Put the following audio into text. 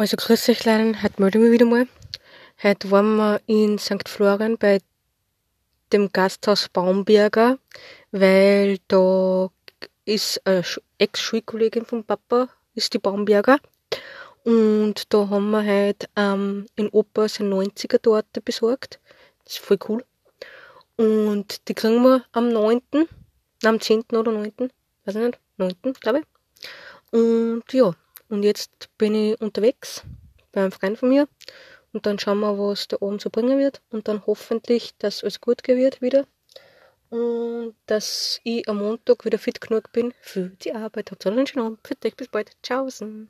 Also grüß euch Leute, heute melde ich mich wieder mal. Heute waren wir in St. Florian bei dem Gasthaus Baumberger, weil da ist eine Ex-Schulkollegin vom Papa, ist die Baumberger. Und da haben wir heute ähm, in Opa seine 90er Torte besorgt. Das ist voll cool. Und die kriegen wir am 9., am 10. oder 9., weiß ich nicht, 9. glaube ich. Und ja, und jetzt bin ich unterwegs bei einem Freund von mir. Und dann schauen wir, was der oben so bringen wird. Und dann hoffentlich, dass alles gut wird wieder. Und dass ich am Montag wieder fit genug bin für die Arbeit. Habt einen schönen Abend. Für dich, bis bald. Tschaußen.